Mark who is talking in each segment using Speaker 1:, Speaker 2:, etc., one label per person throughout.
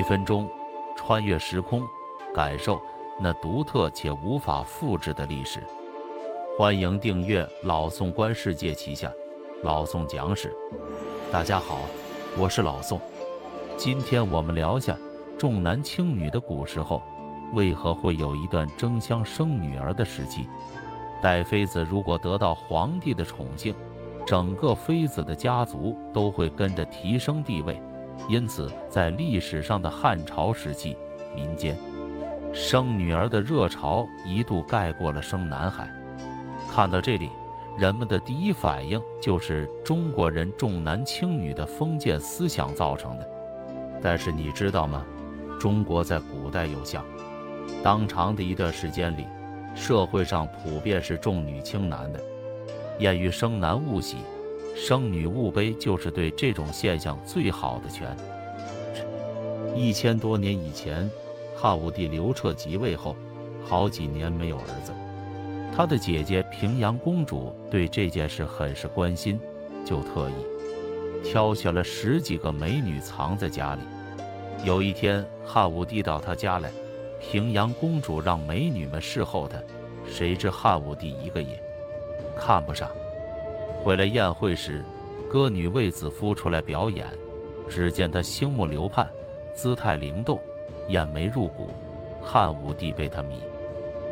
Speaker 1: 一分钟，穿越时空，感受那独特且无法复制的历史。欢迎订阅老宋观世界旗下老宋讲史。大家好，我是老宋。今天我们聊下重男轻女的古时候，为何会有一段争相生女儿的时期？待妃子如果得到皇帝的宠幸，整个妃子的家族都会跟着提升地位。因此，在历史上的汉朝时期，民间生女儿的热潮一度盖过了生男孩。看到这里，人们的第一反应就是中国人重男轻女的封建思想造成的。但是你知道吗？中国在古代有相当长的一段时间里，社会上普遍是重女轻男的。谚语“生男勿喜”。生女勿悲，就是对这种现象最好的劝。一千多年以前，汉武帝刘彻即位后，好几年没有儿子。他的姐姐平阳公主对这件事很是关心，就特意挑选了十几个美女藏在家里。有一天，汉武帝到他家来，平阳公主让美女们侍候他，谁知汉武帝一个也看不上。回来宴会时，歌女卫子夫出来表演。只见她星目流盼，姿态灵动，眼眉入骨。汉武帝被她迷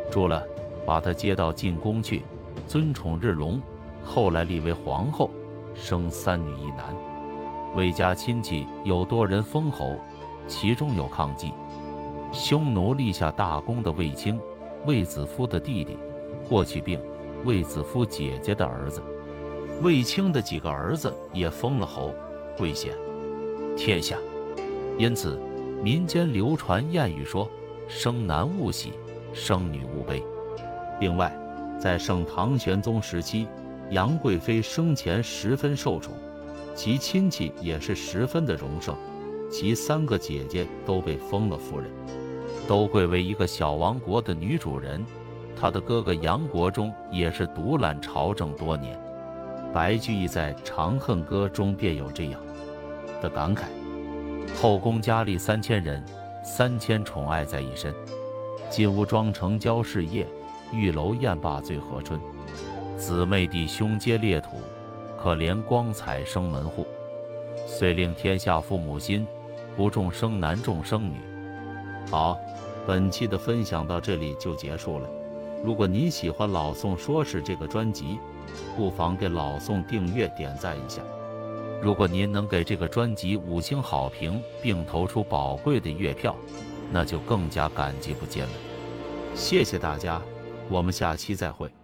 Speaker 1: 住了，把她接到进宫去，尊宠日隆。后来立为皇后，生三女一男。魏家亲戚有多人封侯，其中有抗击匈奴立下大功的卫青，卫子夫的弟弟，霍去病，卫子夫姐姐的儿子。卫青的几个儿子也封了侯，贵显天下。因此，民间流传谚语说：“生男勿喜，生女勿悲。”另外，在盛唐玄宗时期，杨贵妃生前十分受宠，其亲戚也是十分的荣盛，其三个姐姐都被封了夫人，都贵为一个小王国的女主人。她的哥哥杨国忠也是独揽朝政多年。白居易在《长恨歌》中便有这样的感慨：“后宫佳丽三千人，三千宠爱在一身。金屋妆成娇侍夜，玉楼宴罢醉和春。姊妹弟兄皆列土，可怜光彩生门户。遂令天下父母心，不重生男重生女。”好，本期的分享到这里就结束了。如果您喜欢老宋说事这个专辑，不妨给老宋订阅、点赞一下。如果您能给这个专辑五星好评，并投出宝贵的月票，那就更加感激不尽了。谢谢大家，我们下期再会。